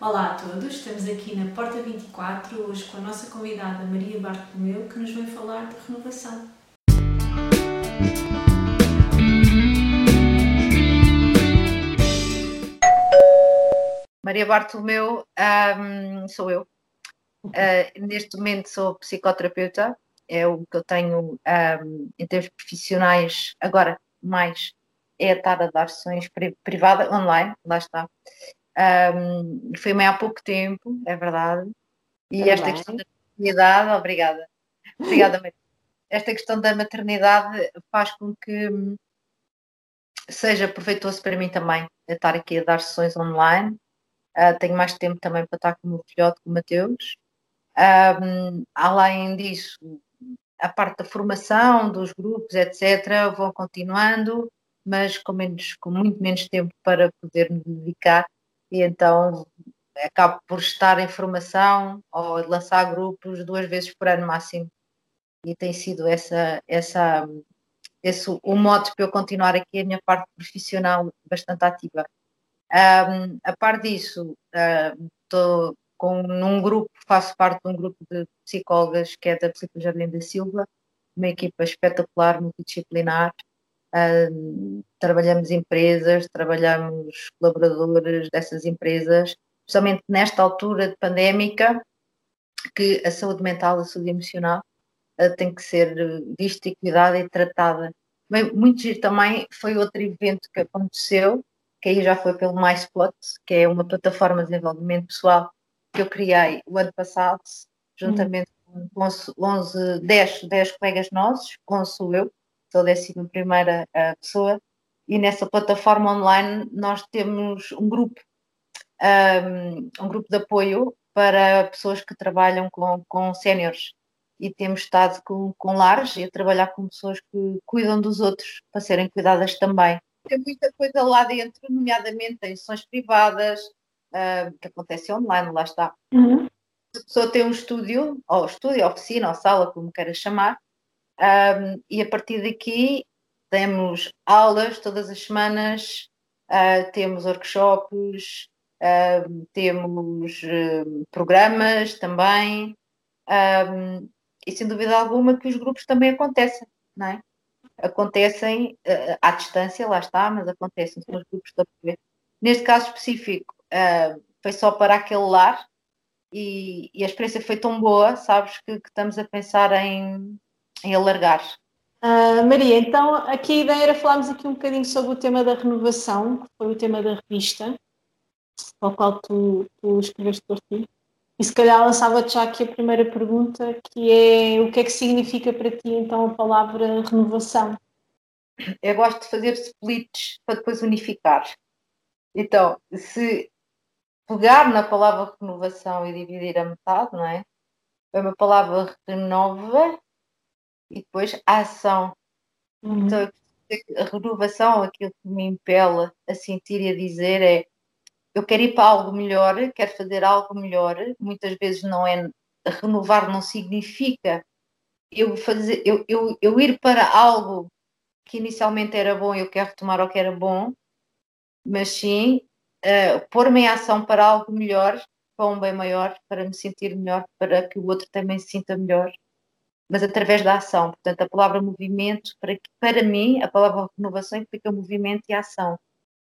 Olá a todos, estamos aqui na Porta 24, hoje com a nossa convidada Maria Bartolomeu, que nos vem falar de renovação. Maria Bartolomeu um, sou eu. Uh, neste momento sou psicoterapeuta, é o que eu tenho um, em termos profissionais, agora mais é estar a dar sessões privadas, online, lá está. Um, foi meio há pouco tempo, é verdade. E Também. esta questão da maternidade, obrigada. Obrigada, Maria. Esta questão da maternidade faz com que seja proveitoso para mim também estar aqui a dar sessões online. Uh, tenho mais tempo também para estar com o meu filhote, com o Mateus. Um, além disso, a parte da formação, dos grupos, etc., vão continuando, mas com, menos, com muito menos tempo para poder me dedicar e então acabo por estar em formação ou lançar grupos duas vezes por ano máximo. E tem sido essa, essa, esse o modo para eu continuar aqui a minha parte profissional bastante ativa. Um, a par disso, estou uh, com num grupo, faço parte de um grupo de psicólogas que é da Psicologia Jardim da Silva, uma equipa espetacular, multidisciplinar, Uh, trabalhamos empresas, trabalhamos colaboradores dessas empresas, especialmente nesta altura de pandémica, que a saúde mental, a saúde emocional uh, tem que ser vista e cuidada e tratada. Bem, muito giro também foi outro evento que aconteceu, que aí já foi pelo MySpot, que é uma plataforma de desenvolvimento pessoal que eu criei o ano passado, juntamente hum. com 11, 10, 10 colegas nossos, 11 sou eu, sou a 11 primeira pessoa, e nessa plataforma online nós temos um grupo, um, um grupo de apoio para pessoas que trabalham com, com séniores e temos estado com, com lares e a trabalhar com pessoas que cuidam dos outros para serem cuidadas também. Tem muita coisa lá dentro, nomeadamente em sessões privadas, uh, que acontece online, lá está. Uhum. A pessoa tem um estúdio, ou estúdio, oficina, ou sala, como queiras chamar, um, e a partir daqui temos aulas todas as semanas, uh, temos workshops, uh, temos uh, programas também, um, e sem dúvida alguma que os grupos também acontecem, não é? Acontecem à distância, lá está, mas acontecem, são os grupos de apoio. Neste caso específico, foi só para aquele lar e, e, a experiência foi tão boa, sabes, que, que estamos a pensar em, em alargar. Uh, Maria, então aqui a ideia era falarmos aqui um bocadinho sobre o tema da renovação, que foi o tema da revista, ao qual tu, tu escreveste por ti. E se calhar lançava-te já aqui a primeira pergunta, que é o que é que significa para ti então a palavra renovação? Eu gosto de fazer splits para depois unificar. Então, se pegar na palavra renovação e dividir a metade, não é? É uma palavra renova e depois a ação. Uhum. Então, a renovação, aquilo que me impele a sentir e a dizer é eu quero ir para algo melhor, quero fazer algo melhor. Muitas vezes não é renovar, não significa eu, fazer, eu, eu, eu ir para algo que inicialmente era bom e eu quero retomar o que era bom, mas sim uh, pôr-me em ação para algo melhor, para um bem maior, para me sentir melhor, para que o outro também se sinta melhor mas através da ação. Portanto, a palavra movimento, para, para mim, a palavra renovação implica movimento e ação.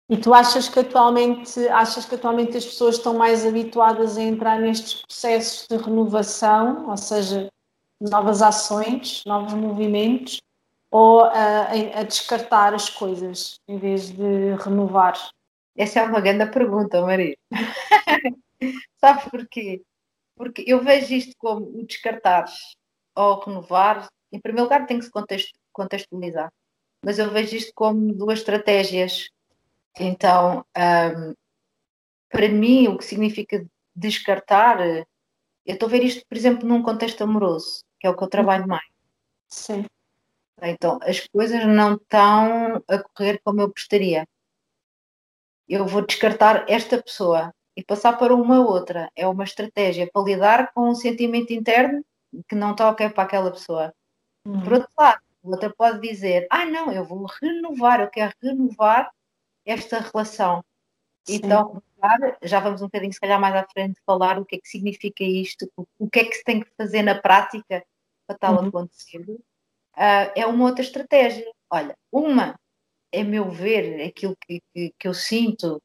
E tu achas que atualmente achas que atualmente as pessoas estão mais habituadas a entrar nestes processos de renovação, ou seja, novas ações, novos movimentos, ou a, a descartar as coisas em vez de renovar? Essa é uma grande pergunta, Maria. Sabes porquê? Porque eu vejo isto como o descartar ao renovar, em primeiro lugar tem que se contextualizar, mas eu vejo isto como duas estratégias. Então, um, para mim, o que significa descartar, eu estou a ver isto, por exemplo, num contexto amoroso, que é o que eu trabalho mais. Sim. Então, as coisas não estão a correr como eu gostaria. Eu vou descartar esta pessoa e passar para uma outra. É uma estratégia para lidar com um sentimento interno que não está ok para aquela pessoa. Uhum. Por outro lado, o outro pode dizer: Ah, não, eu vou renovar, eu quero renovar esta relação. Então, já vamos um bocadinho, se calhar, mais à frente, falar o que é que significa isto, o que é que se tem que fazer na prática para tal uhum. acontecer. Uh, é uma outra estratégia. Olha, uma, é meu ver, aquilo que, que, que eu sinto,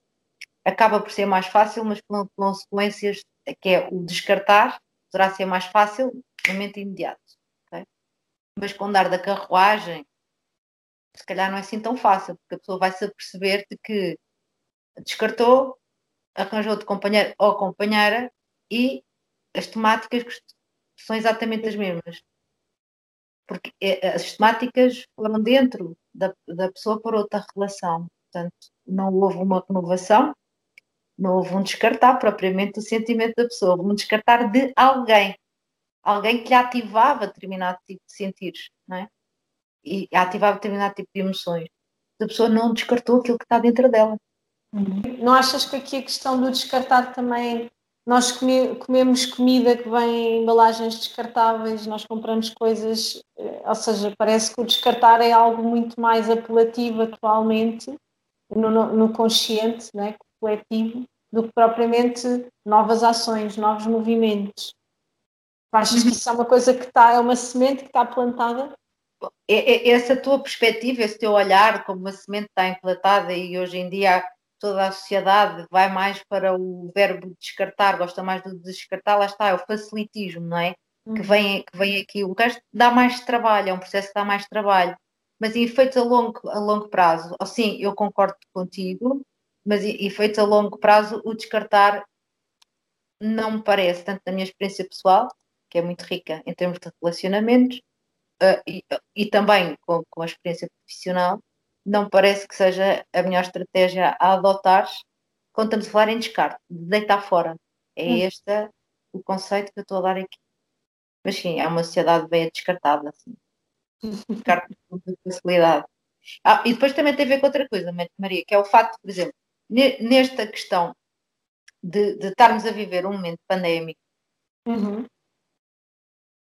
acaba por ser mais fácil, mas com consequências que é o descartar, poderá ser mais fácil momento imediato. Okay? Mas com dar da carruagem, se calhar não é assim tão fácil, porque a pessoa vai se aperceber de que descartou, arranjou de companheiro ou companheira e as temáticas são exatamente as mesmas. Porque é, as temáticas foram dentro da, da pessoa por outra relação. Portanto, não houve uma renovação, não houve um descartar propriamente do sentimento da pessoa, houve um descartar de alguém. Alguém que lhe ativava determinado tipo de sentidos, não é? E ativava determinado tipo de emoções. A pessoa não descartou aquilo que está dentro dela. Não achas que aqui a questão do descartar também. Nós come, comemos comida que vem em embalagens descartáveis, nós compramos coisas, eh, ou seja, parece que o descartar é algo muito mais apelativo atualmente no, no, no consciente, né, coletivo, do que propriamente novas ações, novos movimentos. Achas que isso é uma coisa que está, é uma semente que está plantada? É, é, essa tua perspectiva, esse teu olhar, como uma semente está implantada e hoje em dia toda a sociedade vai mais para o verbo descartar, gosta mais do descartar, lá está, é o facilitismo, não é? Uhum. Que, vem, que vem aqui. O resto dá mais trabalho, é um processo que dá mais trabalho. Mas em efeitos a longo, a longo prazo, sim, eu concordo contigo, mas em efeitos a longo prazo, o descartar não me parece, tanto na minha experiência pessoal, que é muito rica em termos de relacionamentos, uh, e, e, também com, com a experiência profissional, não parece que seja a melhor estratégia a adotar quando estamos a falar em descarte, de deitar fora. É hum. este o conceito que eu estou a dar aqui. Mas sim, é uma sociedade bem descartada, assim. Descarte com facilidade. Ah, e depois também tem a ver com outra coisa, Maria, que é o facto, por exemplo, nesta questão de, de estarmos a viver um momento pandémico, uhum.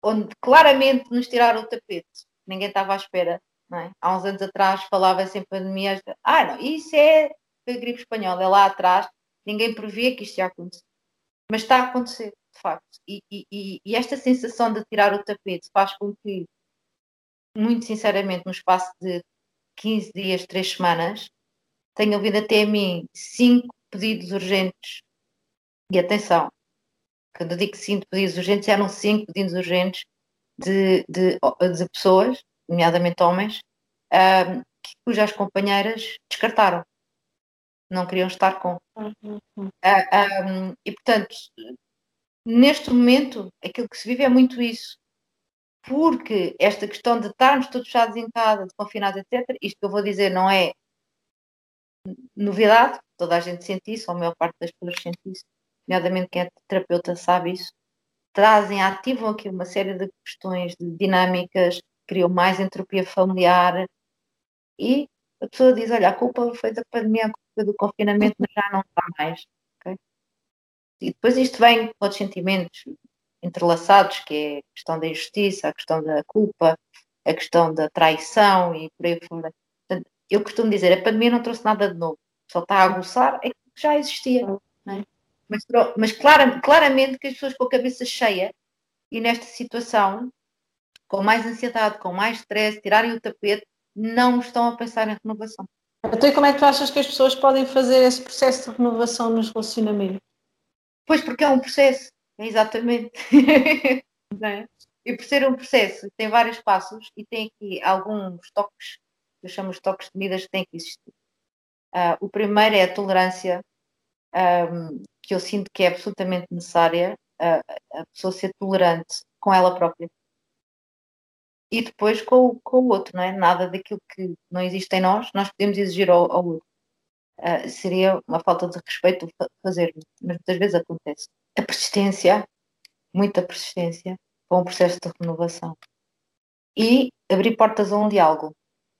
Onde claramente nos tiraram o tapete, ninguém estava à espera é? Há uns anos atrás falava-se em pandemias, ah, não, isso é a gripe espanhola, é lá atrás, ninguém previa que isto ia acontecer. Mas está a acontecer, de facto. E, e, e esta sensação de tirar o tapete faz com que, muito sinceramente, no espaço de 15 dias, 3 semanas, tenham vindo até a mim cinco pedidos urgentes. E atenção, quando eu digo cinco pedidos urgentes, eram cinco pedidos urgentes de, de, de pessoas nomeadamente homens, um, cujas companheiras descartaram, não queriam estar com. Uhum. Uh, um, e portanto, neste momento, aquilo que se vive é muito isso. Porque esta questão de estarmos todos fechados em casa, de confinados, etc., isto que eu vou dizer não é novidade, toda a gente sente isso, ou a maior parte das pessoas sente isso, nomeadamente quem é terapeuta sabe isso, trazem, ativam aqui uma série de questões, de dinâmicas criou mais entropia familiar e a pessoa diz, olha, a culpa foi da pandemia, a culpa do confinamento, mas já não está mais. Okay? E depois isto vem com outros sentimentos entrelaçados, que é a questão da injustiça, a questão da culpa, a questão da traição e por aí fora. Portanto, eu costumo dizer, a pandemia não trouxe nada de novo, só está a aguçar aquilo que já existia. É? Mas, mas clara, claramente que as pessoas com a cabeça cheia e nesta situação com mais ansiedade, com mais stress, tirarem o tapete, não estão a pensar em renovação. Então, e como é que tu achas que as pessoas podem fazer esse processo de renovação nos relacionamentos? Pois, porque é um processo, exatamente. é? E por ser um processo, tem vários passos e tem aqui alguns toques, eu chamo os toques de medidas que têm que existir. Uh, o primeiro é a tolerância, um, que eu sinto que é absolutamente necessária, uh, a pessoa ser tolerante com ela própria e depois com, com o outro, não é? Nada daquilo que não existe em nós, nós podemos exigir ao, ao outro. Uh, seria uma falta de respeito fazer, mas muitas vezes acontece. A persistência, muita persistência, com o processo de renovação. E abrir portas a um diálogo.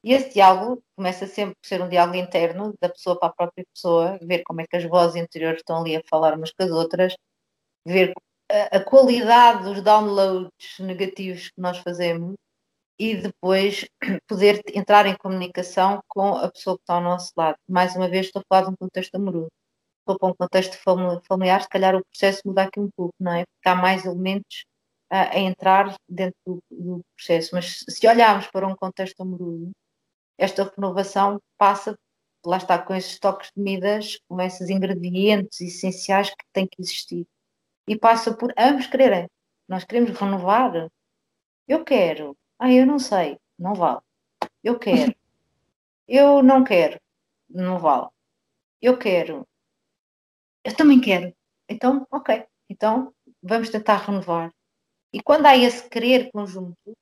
E esse diálogo começa sempre por ser um diálogo interno, da pessoa para a própria pessoa, ver como é que as vozes interiores estão ali a falar umas com as outras, ver a, a qualidade dos downloads negativos que nós fazemos e depois poder entrar em comunicação com a pessoa que está ao nosso lado. Mais uma vez, estou a falar de um contexto amoroso. for para um contexto familiar, se calhar o processo muda aqui um pouco, não é? Porque há mais elementos a, a entrar dentro do, do, processo. Mas se olharmos para um contexto amoroso, esta renovação passa, lá está, com esses toques de medidas, com esses ingredientes essenciais que têm que existir. E passa por ambos quererem. Nós queremos renovar. Eu quero. Ah, eu não sei. Não vale. Eu quero. Eu não quero. Não vale. Eu quero. Eu também quero. Então, ok. Então, vamos tentar renovar. E quando há esse querer conjunto,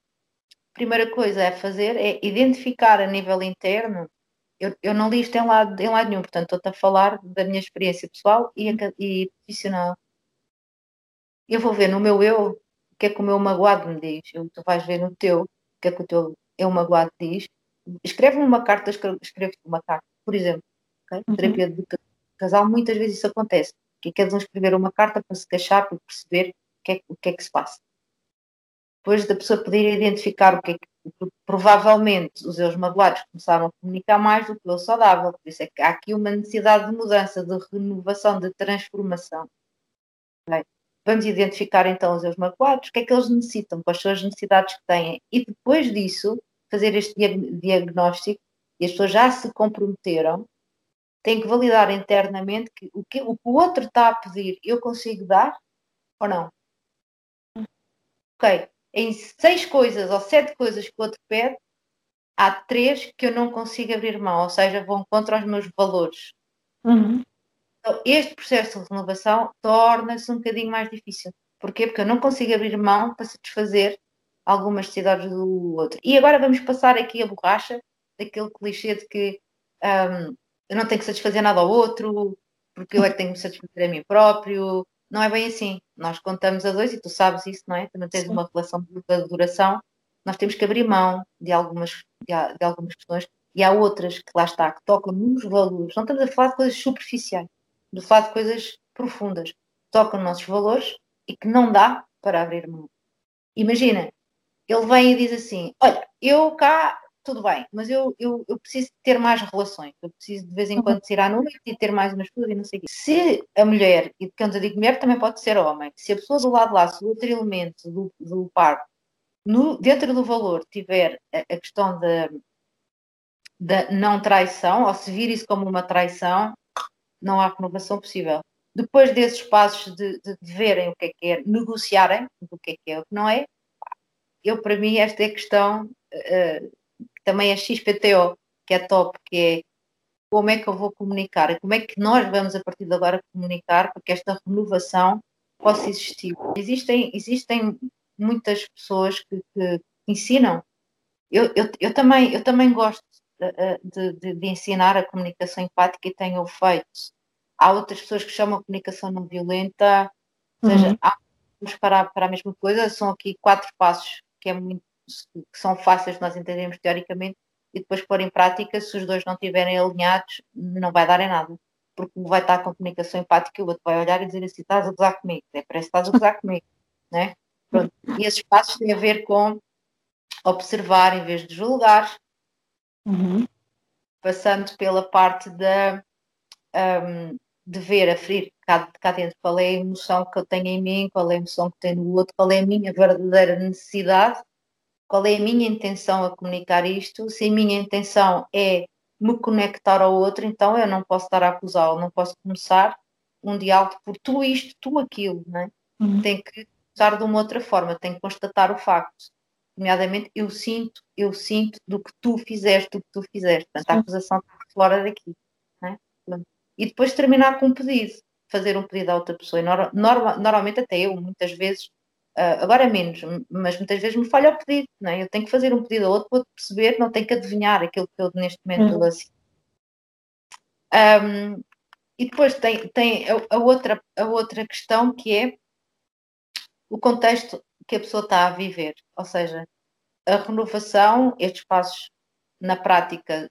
primeira coisa a fazer é identificar a nível interno. Eu, eu não li isto em lado, em lado nenhum, portanto, estou-te a falar da minha experiência pessoal e, e profissional. Eu vou ver no meu eu o que é que o meu magoado me diz. Eu, tu vais ver no teu o que é que o teu eu magoado diz. Escreve-me uma carta, escreve-te uma carta, por exemplo. Okay? Uhum. Terapia de casal, muitas vezes isso acontece. Que queres escrever uma carta para se queixar, para perceber o que é, o que, é que se passa depois da pessoa poder identificar o que é que provavelmente os eus magoados começaram a comunicar mais do que o saudável. Por isso é que há aqui uma necessidade de mudança, de renovação, de transformação. Okay? Vamos identificar então os eus magoados, o que é que eles necessitam, quais são as necessidades que têm, e depois disso fazer este diagnóstico, e as pessoas já se comprometeram, têm que validar internamente que o que o, que o outro está a pedir eu consigo dar ou não. Ok, em seis coisas ou sete coisas que o outro pede, há três que eu não consigo abrir mão, ou seja, vão contra os meus valores. Uhum. Então, este processo de renovação torna-se um bocadinho mais difícil. Porquê? Porque eu não consigo abrir mão para satisfazer algumas necessidades do outro. E agora vamos passar aqui a borracha daquele clichê de que um, eu não tenho que satisfazer nada ao outro, porque eu é que tenho que me satisfazer a mim próprio, não é bem assim. Nós contamos a dois e tu sabes isso, não é? Não tens Sim. uma relação de duração. Nós temos que abrir mão de algumas, de, de algumas questões e há outras que lá está, que tocam nos valores. Não estamos a falar de coisas superficiais, de falar de coisas profundas. Tocam nos nossos valores e que não dá para abrir mão. Imagina, ele vem e diz assim: Olha, eu cá tudo bem, mas eu, eu, eu preciso ter mais relações, eu preciso de vez em quando ir à noite e ter mais umas coisas e não sei o quê. Se a mulher, e quando eu digo mulher também pode ser homem, se a pessoa do lado lá, se o outro elemento do, do par, no, dentro do valor, tiver a, a questão da, da não traição, ou se vir isso como uma traição, não há renovação possível. Depois desses passos de, de, de verem o que é que é, negociarem o que é que é o que não é, eu, para mim, esta é a questão uh, também a XPTO, que é top, que é como é que eu vou comunicar e como é que nós vamos a partir de agora comunicar para que esta renovação possa existir. Existem, existem muitas pessoas que, que ensinam. Eu, eu, eu, também, eu também gosto de, de, de, ensinar a comunicação empática e tenho feito. Há outras pessoas que chamam a comunicação não violenta, ou seja, uhum. há, para, para a mesma coisa, são aqui quatro passos que é muito que são fáceis de nós entendermos teoricamente e depois pôr em prática, se os dois não estiverem alinhados, não vai dar em nada. Porque vai estar com comunicação empática e o outro vai olhar e dizer assim: estás a gozar comigo, é, parece que estás a gozar comigo. Né? Pronto. E esses passos têm a ver com observar em vez de julgar, uhum. passando pela parte da, um, de ver, aferir cá, cá dentro qual é a emoção que eu tenho em mim, qual é a emoção que tenho no outro, qual é a minha verdadeira necessidade qual é a minha intenção a comunicar isto, se a minha intenção é me conectar ao outro, então eu não posso estar a acusá-lo, não posso começar um diálogo por tu isto, tu aquilo, não é? Uhum. Tem que começar de uma outra forma, tem que constatar o facto. Nomeadamente, eu sinto, eu sinto do que tu fizeste, do que tu fizeste. Portanto, a acusação está fora daqui. É? E depois terminar com um pedido, fazer um pedido a outra pessoa. E norma, normalmente até eu, muitas vezes, Uh, agora menos, mas muitas vezes me falha o pedido, não é? Eu tenho que fazer um pedido a outro para perceber, não tenho que adivinhar aquilo que eu neste momento uhum. assim. Um, e depois tem, tem a, a, outra, a outra questão que é o contexto que a pessoa está a viver, ou seja, a renovação, estes passos na prática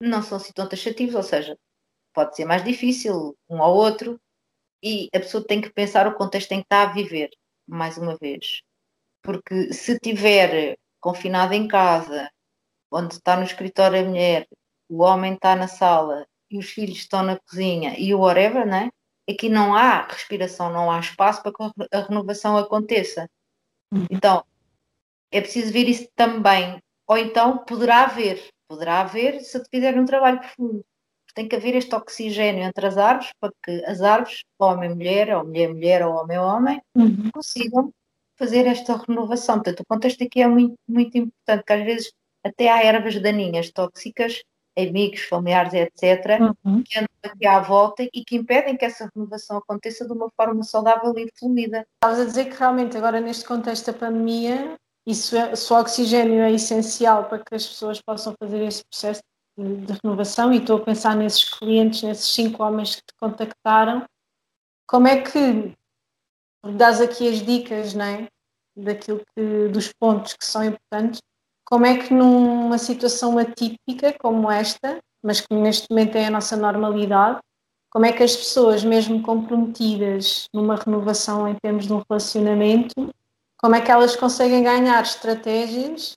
não são assim tão taxativos, ou seja, pode ser mais difícil um ao outro, e a pessoa tem que pensar o contexto em que está a viver, mais uma vez. Porque se estiver confinado em casa, onde está no escritório a mulher, o homem está na sala e os filhos estão na cozinha e o whatever, né? Aqui não há respiração, não há espaço para que a renovação aconteça. Uhum. Então, é preciso ver isso também. Ou então poderá haver, poderá haver se fizer um trabalho profundo. Tem que haver este oxigênio entre as árvores para que as árvores, homem-mulher, ou mulher-mulher, ou homem-homem, uhum. consigam fazer esta renovação. Portanto, o contexto aqui é muito, muito importante, que às vezes até há ervas daninhas tóxicas, amigos, familiares, etc., uhum. que andam aqui à volta e que impedem que essa renovação aconteça de uma forma saudável e fluida. Estavas a dizer que realmente agora neste contexto da pandemia, isso é, se o oxigênio é essencial para que as pessoas possam fazer esse processo de, renovação, e estou a pensar nesses clientes, nesses cinco homens que te contactaram, como é que dás aqui as dicas, não é? Daquilo que, dos pontos que são importantes, como é que numa situação atípica como esta, mas que neste momento é a nossa normalidade, como é que as pessoas, mesmo comprometidas numa renovação em termos de um relacionamento, como é que elas conseguem ganhar estratégias?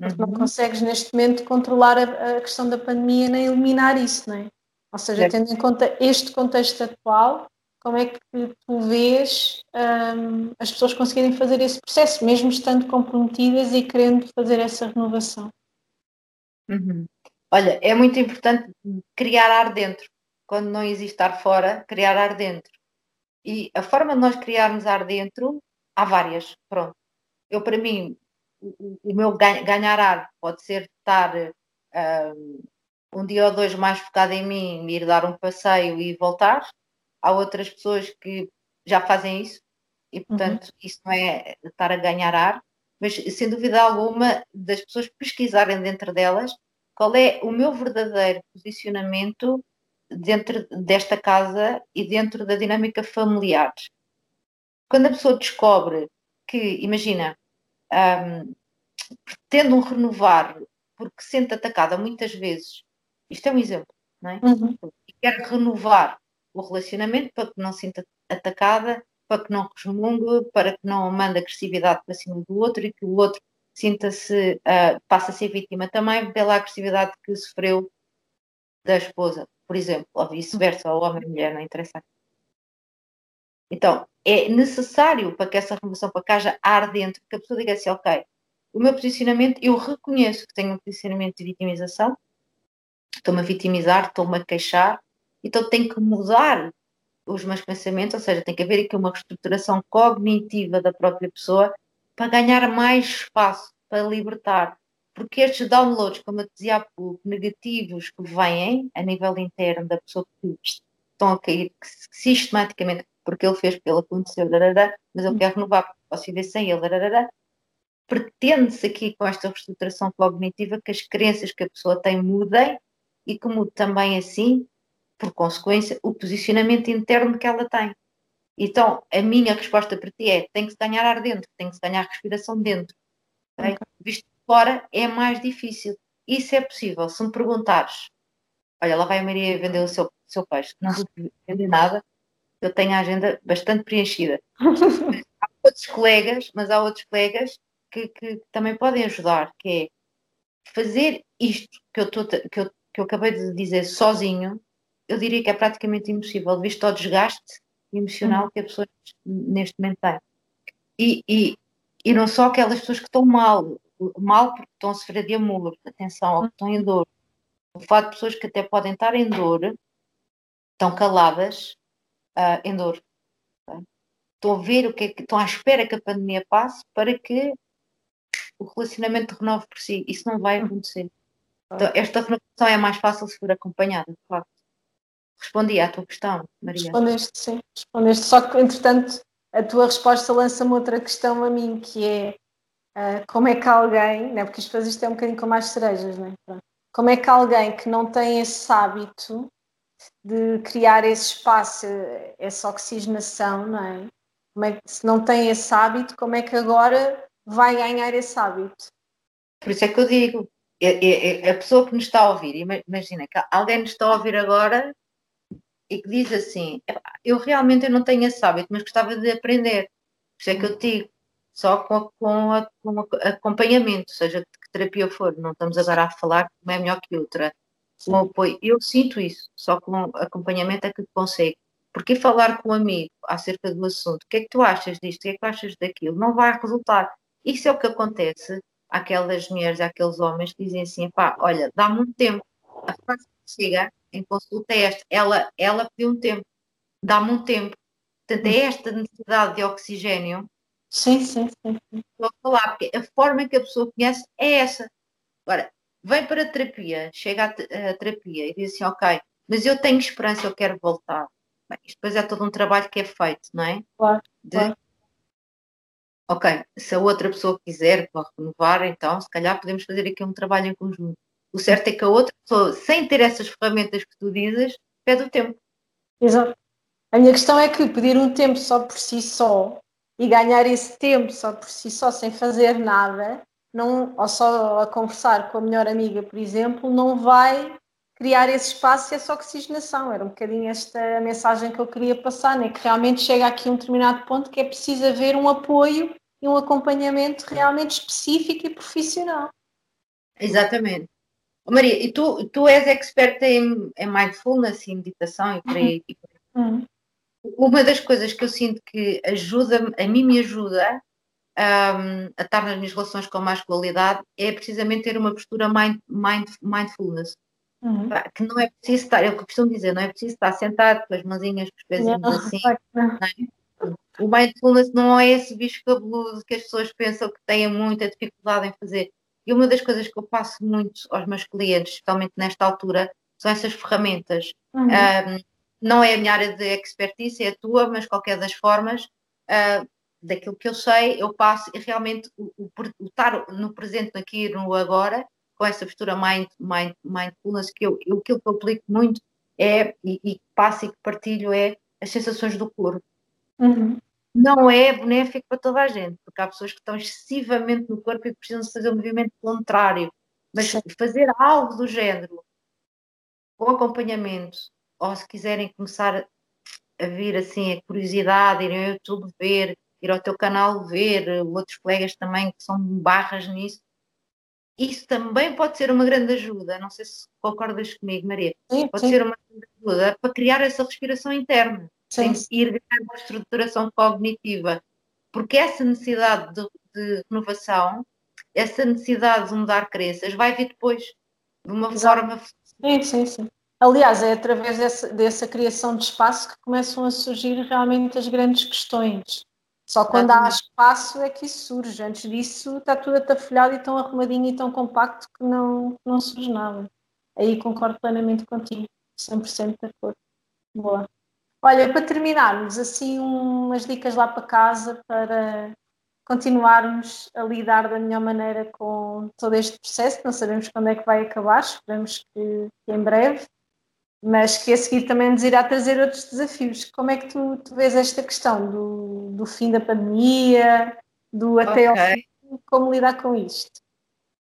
Uhum. não consegues neste momento controlar a, a, questão da pandemia nem eliminar isso, não é? Ou seja, tendo em conta este contexto atual, como é que tu vês um, as pessoas conseguirem fazer esse processo, mesmo estando comprometidas e querendo fazer essa renovação? Uhum. Olha, é muito importante criar ar dentro. Quando não existe ar fora, criar ar dentro. E a forma de nós criarmos ar dentro, há várias. Pronto. Eu, para mim, o, o meu ganhar ar pode ser estar um, um dia ou dois mais focado em mim, ir dar um passeio e voltar há outras pessoas que já fazem isso e, uhum. portanto, uhum. isso não é estar a ganhar ar, mas sem dúvida alguma das pessoas pesquisarem dentro delas qual é o meu verdadeiro posicionamento dentro desta casa e dentro da dinâmica familiar. Quando a pessoa descobre que, imagina, um, pretende um renovar porque se sente atacada muitas vezes, isto é um exemplo, não é? Uhum. E quer renovar o relacionamento para que não se sinta atacada, para que não resmungue, para que não mande agressividade para cima do outro e que o outro sinta-se, uh, passe a ser vítima também pela agressividade que sofreu da esposa, por exemplo, ou vice-versa, ou homem e mulher, não interessa. Então, é necessário para que essa renovação, para que haja ar dentro, que a pessoa diga assim, ok, o meu posicionamento, eu reconheço que tenho um posicionamento de vitimização, estou-me a vitimizar, estou-me a queixar, então tem que mudar os meus pensamentos, ou seja, tem que haver aqui uma reestruturação cognitiva da própria pessoa para ganhar mais espaço, para libertar. Porque estes downloads, como eu dizia há pouco, negativos que vêm a nível interno da pessoa que estão a cair sistematicamente, porque ele fez, porque ele aconteceu, mas eu quero renovar, porque posso viver sem ele, pretende-se aqui com esta reestruturação cognitiva que as crenças que a pessoa tem mudem e que mude também assim por consequência, o posicionamento interno que ela tem. Então, a minha resposta para ti é: tem que se ganhar ar dentro, tem que se ganhar respiração dentro. Okay? Okay. Visto de fora é mais difícil. Isso é possível. Se me perguntares, olha, lá vai a Maria vender o seu, seu peixe, não vender nada, eu tenho a agenda bastante preenchida. há outros colegas, mas há outros colegas que, que também podem ajudar, que é fazer isto que eu, tô, que eu, que eu acabei de dizer sozinho, eu diria que é praticamente impossível, visto o desgaste emocional uhum. que a pessoa neste momento tem. E, e, e não só aquelas pessoas que estão mal, mal porque estão a sofrer de amor, atenção, ou que estão em dor. O fato de pessoas que até podem estar em dor, estão caladas uh, em dor. Estão a ver o que, é que estão à espera que a pandemia passe para que o relacionamento renove por si. Isso não vai acontecer. Então, esta renovação é mais fácil se for acompanhada, de facto. Respondi à tua questão, Maria. Respondeste, sim. Respondeste. Só que, entretanto, a tua resposta lança-me outra questão a mim, que é uh, como é que alguém, né, porque isto, isto é um bocadinho como as cerejas, né? como é que alguém que não tem esse hábito de criar esse espaço, essa oxigenação, não é? Como é que, se não tem esse hábito, como é que agora vai ganhar esse hábito? Por isso é que eu digo, é, é, é a pessoa que nos está a ouvir, imagina que alguém nos está a ouvir agora e que diz assim: eu realmente não tenho esse hábito, mas gostava de aprender. Por isso é que eu digo, só com, com, a, com acompanhamento, seja de que terapia for. Não estamos agora a falar que uma é melhor que outra. com apoio. Eu sinto isso, só com acompanhamento é que consegue. Porque falar com um amigo acerca do assunto, o que é que tu achas disto, o que é que tu achas daquilo, não vai resultar. Isso é o que acontece àquelas mulheres, àqueles homens que dizem assim, pá, olha, dá-me um tempo. A frase que chega em consulta é esta, ela, ela pediu um tempo, dá-me um tempo. Portanto, é esta necessidade de oxigênio. Sim, sim, sim. Estou a falar, porque a forma que a pessoa conhece é essa. Agora, vem para a terapia, chega à terapia e diz assim, ok, mas eu tenho esperança, eu quero voltar. Bem, isto depois é todo um trabalho que é feito, não é? Claro, de, claro. Ok, se a outra pessoa quiser renovar, então se calhar podemos fazer aqui um trabalho em conjunto. O certo é que a outra pessoa, sem ter essas ferramentas que tu dizes, pede o tempo. Exato. A minha questão é que pedir um tempo só por si só e ganhar esse tempo só por si só, sem fazer nada, não, ou só a conversar com a melhor amiga, por exemplo, não vai criar esse espaço e essa oxigenação. Era um bocadinho esta mensagem que eu queria passar, né? que realmente chega aqui a um determinado ponto que é preciso haver um apoio e um acompanhamento realmente específico e profissional. Exatamente. Maria, e tu, tu és experta em, em mindfulness e meditação e por aí. Uhum. Uma das coisas que eu sinto que ajuda, a mim me ajuda um, a estar nas minhas relações com mais qualidade é precisamente ter uma postura mind, mind, mindfulness. Uhum. Que não é preciso estar, é o que costumo dizer, não é preciso estar sentado com as mãozinhas, com os pezinhos assim. Não. É? O mindfulness não é esse bicho cabeludo que as pessoas pensam que têm muita dificuldade em fazer. E uma das coisas que eu passo muito aos meus clientes, especialmente nesta altura, são essas ferramentas. Uhum. Um, não é a minha área de expertise, é a tua, mas qualquer das formas, uh, daquilo que eu sei, eu passo e realmente o, o, o estar no presente, aqui no agora, com essa postura mind, mind, mindfulness, que eu, eu, aquilo que eu aplico muito é, e, e passo e que partilho, é as sensações do corpo. Uhum. Não é benéfico para toda a gente, porque há pessoas que estão excessivamente no corpo e precisam de fazer um movimento contrário. Mas fazer algo do género, com acompanhamento, ou se quiserem começar a vir assim a curiosidade, irem ao YouTube ver, ir ao teu canal ver, outros colegas também que são barras nisso, isso também pode ser uma grande ajuda. Não sei se concordas comigo, Maria. Sim, pode sim. ser uma grande ajuda para criar essa respiração interna, sim. sem ir ganhando a estruturação cognitiva. Porque essa necessidade de, de, renovação, essa necessidade de mudar crenças, vai vir depois, de uma Exato. forma. Sim, sim, sim. Aliás, é através dessa, dessa criação de espaço que começam a surgir realmente as grandes questões. Só quando há espaço é que isso surge. Antes disso está tudo atafolhado e tão arrumadinho e tão compacto que não, não surge nada. Aí concordo plenamente contigo, 100% de acordo. Boa. Olha, para terminarmos, assim, umas dicas lá para casa para continuarmos a lidar da melhor maneira com todo este processo. Não sabemos quando é que vai acabar, esperamos que, que em breve mas que a seguir também nos irá trazer outros desafios. Como é que tu, tu vês esta questão do, do fim da pandemia, do até okay. ao fim, como lidar com isto?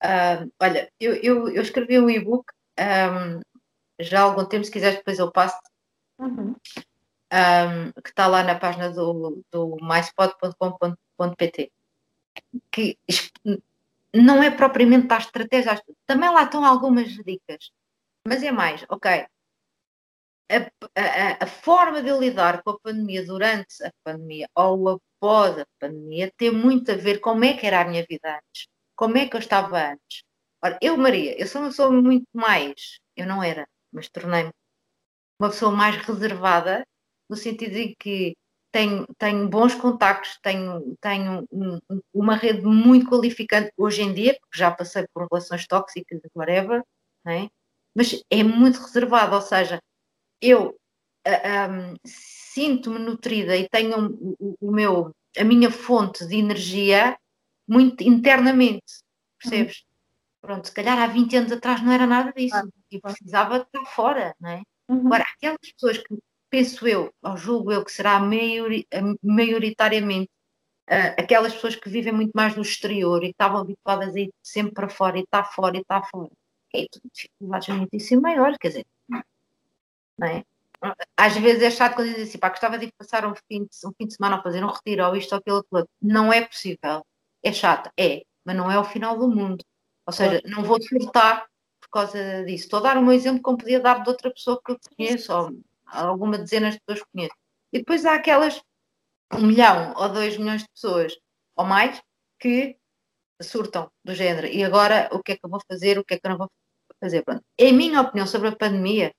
Uh, olha, eu, eu, eu, escrevi um e-book um, já há algum tempo, se quiseres depois eu passo, uhum. um, que está lá na página do, do myspot.com.pt que não é propriamente a estratégia, também lá estão algumas dicas, mas é mais, ok, a, a, a, forma de lidar com a pandemia durante a pandemia ou após a pandemia tem muito a ver com como é que era a minha vida antes, como é que eu estava antes. Ora, eu, Maria, eu sou uma pessoa muito mais, eu não era, mas tornei-me uma pessoa mais reservada, no sentido em que tenho, tenho bons contactos, tenho, tenho um, uma rede muito qualificante hoje em dia, porque já passei por relações tóxicas, whatever, é? mas é muito reservada, ou seja, eu um, sinto-me nutrida e tenho o, o, meu, a minha fonte de energia muito internamente, percebes? Uhum. Pronto, se calhar há 20 anos atrás não era nada disso ah, e precisava estar fora, não é? Uhum. Agora, aquelas pessoas que penso eu, ou julgo eu que será maiori, maioritariamente uh, aquelas pessoas que vivem muito mais no exterior e que estavam habituadas a ir sempre para fora e está fora e está fora. E dificuldades muitíssimo maiores, quer dizer, não é? Às vezes é chato quando dizem assim, pá, gostava de passar um fim de, um fim de semana a fazer um retiro ou isto ou aquilo, aquilo. Não é possível. É chato, é, mas não é o final do mundo. Ou seja, não vou surtar por causa disso. Estou a dar meu exemplo como podia dar de outra pessoa que eu conheço, ou alguma dezenas de pessoas que conheço. E depois há aquelas um milhão ou dois milhões de pessoas ou mais que surtam do género. E agora o que é que eu vou fazer, o que é que eu não vou fazer? Pronto. Em minha opinião sobre a pandemia,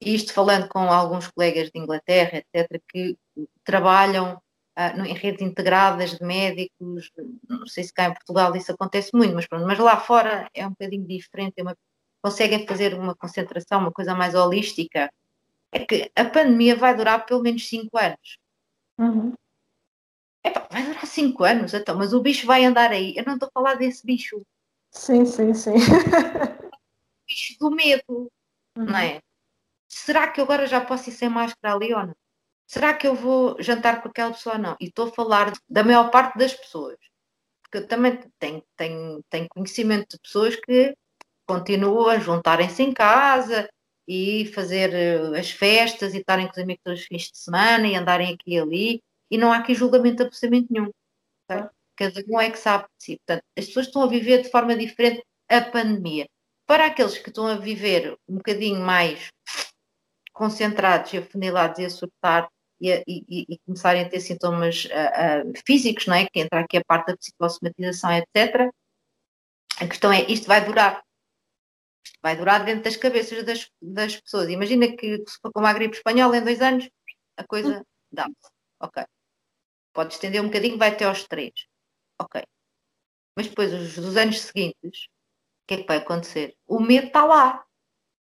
isto falando com alguns colegas de Inglaterra, etc., que trabalham ah, em redes integradas de médicos, não sei se cá em Portugal isso acontece muito, mas, pronto, mas lá fora é um bocadinho diferente, é uma, conseguem fazer uma concentração, uma coisa mais holística. É que a pandemia vai durar pelo menos 5 anos. Uhum. Epa, vai durar 5 anos, então, mas o bicho vai andar aí. Eu não estou a falar desse bicho. Sim, sim, sim. bicho do medo, uhum. não é? Será que agora já posso ir sem máscara ali ou não? será que eu vou jantar com aquela pessoa ou não? E estou a falar da maior parte das pessoas. Porque eu também tenho, tenho, tenho conhecimento de pessoas que continuam a juntarem-se em casa e fazer eh, as festas e estarem com os amigos todos os fins de semana e andarem aqui e ali e não há aqui julgamento absolutamente nenhum. Okay? Cada um é que sabe de si. Portanto, as pessoas estão a viver de forma diferente a pandemia. Para aqueles que estão a viver um bocadinho mais concentrados e afunilados e a surtar e, e, e começarem a ter sintomas uh, uh, físicos, não é? Que entra aqui a parte da psicossomatização, etc. A questão é, isto vai durar. Isto vai durar dentro das cabeças das, das pessoas. Imagina que se for como a gripe espanhola em dois anos, a coisa dá-se. Ok. Pode estender um bocadinho, vai até aos três. Ok. Mas depois, os, dos anos seguintes, o que é que vai acontecer? O medo está lá.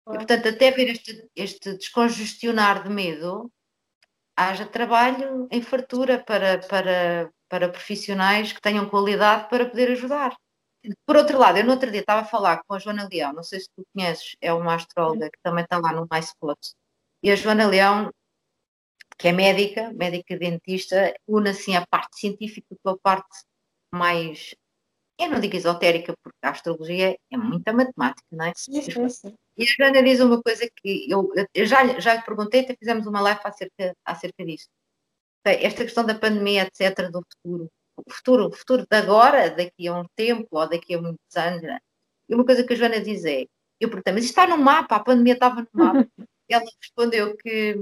E, portanto, até ver este, este descongestionar de medo, haja trabalho em fartura para, para, para profissionais que tenham qualidade para poder ajudar. Por outro lado, eu no outro dia estava a falar com a Joana Leão, não sei se tu conheces, é uma astróloga que também está lá no MySpot, e a Joana Leão, que é médica, médica dentista, une assim a parte científica com a parte mais, eu não digo esotérica, porque a astrologia é muita matemática, não é? Sim, sim, sim. E a Joana diz uma coisa que eu, eu já, já lhe perguntei, até fizemos uma live acerca, acerca disso. Esta questão da pandemia, etc., do futuro. O futuro, o futuro de agora, daqui a um tempo ou daqui a muitos anos. Né? E uma coisa que a Joana diz é: eu perguntei, mas isto está no mapa, a pandemia estava no mapa. Ela respondeu que,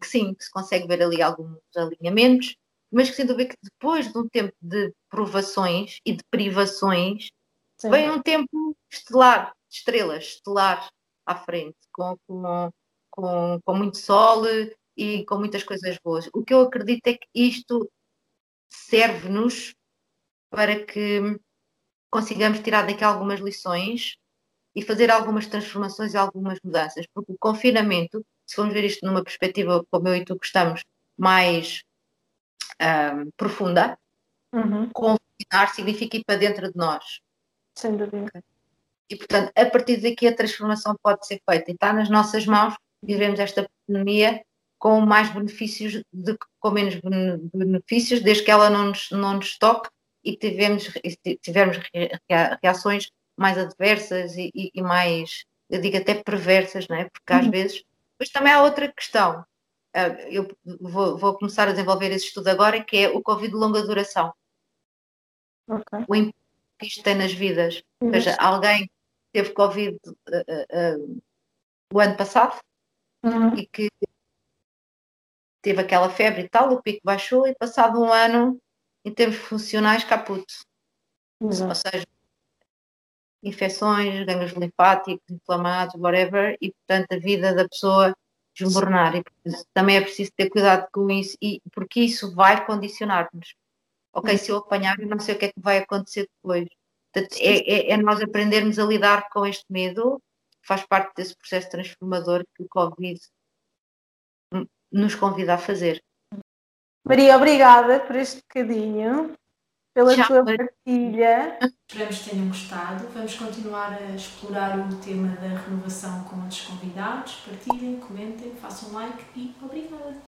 que sim, que se consegue ver ali alguns alinhamentos, mas que sem dúvida que depois de um tempo de provações e de privações, sim. vem um tempo estelar, estrelas estelares à frente, com, com, com, com muito sol e com muitas coisas boas. O que eu acredito é que isto serve-nos para que consigamos tirar daqui algumas lições e fazer algumas transformações e algumas mudanças, porque o confinamento, se formos ver isto numa perspectiva como eu e tu gostamos, mais um, profunda, uhum. confinar significa ir para dentro de nós. Sem dúvida. E, portanto, a partir daqui a transformação pode ser feita e está nas nossas mãos vivemos esta pandemia com mais benefícios do que com menos benefícios, desde que ela não nos, não nos toque e tivemos, tivermos reações mais adversas e, e, e, mais, eu digo até perversas, não é? Porque às uhum. vezes. Mas também há outra questão. Ah, eu vou, vou, começar a desenvolver esse estudo agora, que é o Covid de longa duração. Okay. O impacto que isto tem nas vidas. Uhum. Ou seja, alguém teve Covid uh, uh, o ano passado uhum. e que teve aquela febre e tal, o pico baixou e passado um ano, em termos funcionais, caputo. Uhum. Ou seja, infecções, ganhos linfáticos, inflamados, whatever, e portanto a vida da pessoa desmoronar. E portanto, também é preciso ter cuidado com isso, e, porque isso vai condicionar-nos. Ok, se eu apanhar, eu não sei o que é que vai acontecer depois. Portanto, é, é, é, nós aprendermos a lidar com este medo, faz parte desse processo transformador que o Covid nos convida a fazer. Maria, obrigada por este bocadinho, pela Já, tua partilha. Esperamos que tenham gostado. Vamos continuar a explorar o tema da renovação com outros convidados. Partilhem, comentem, façam like e obrigada.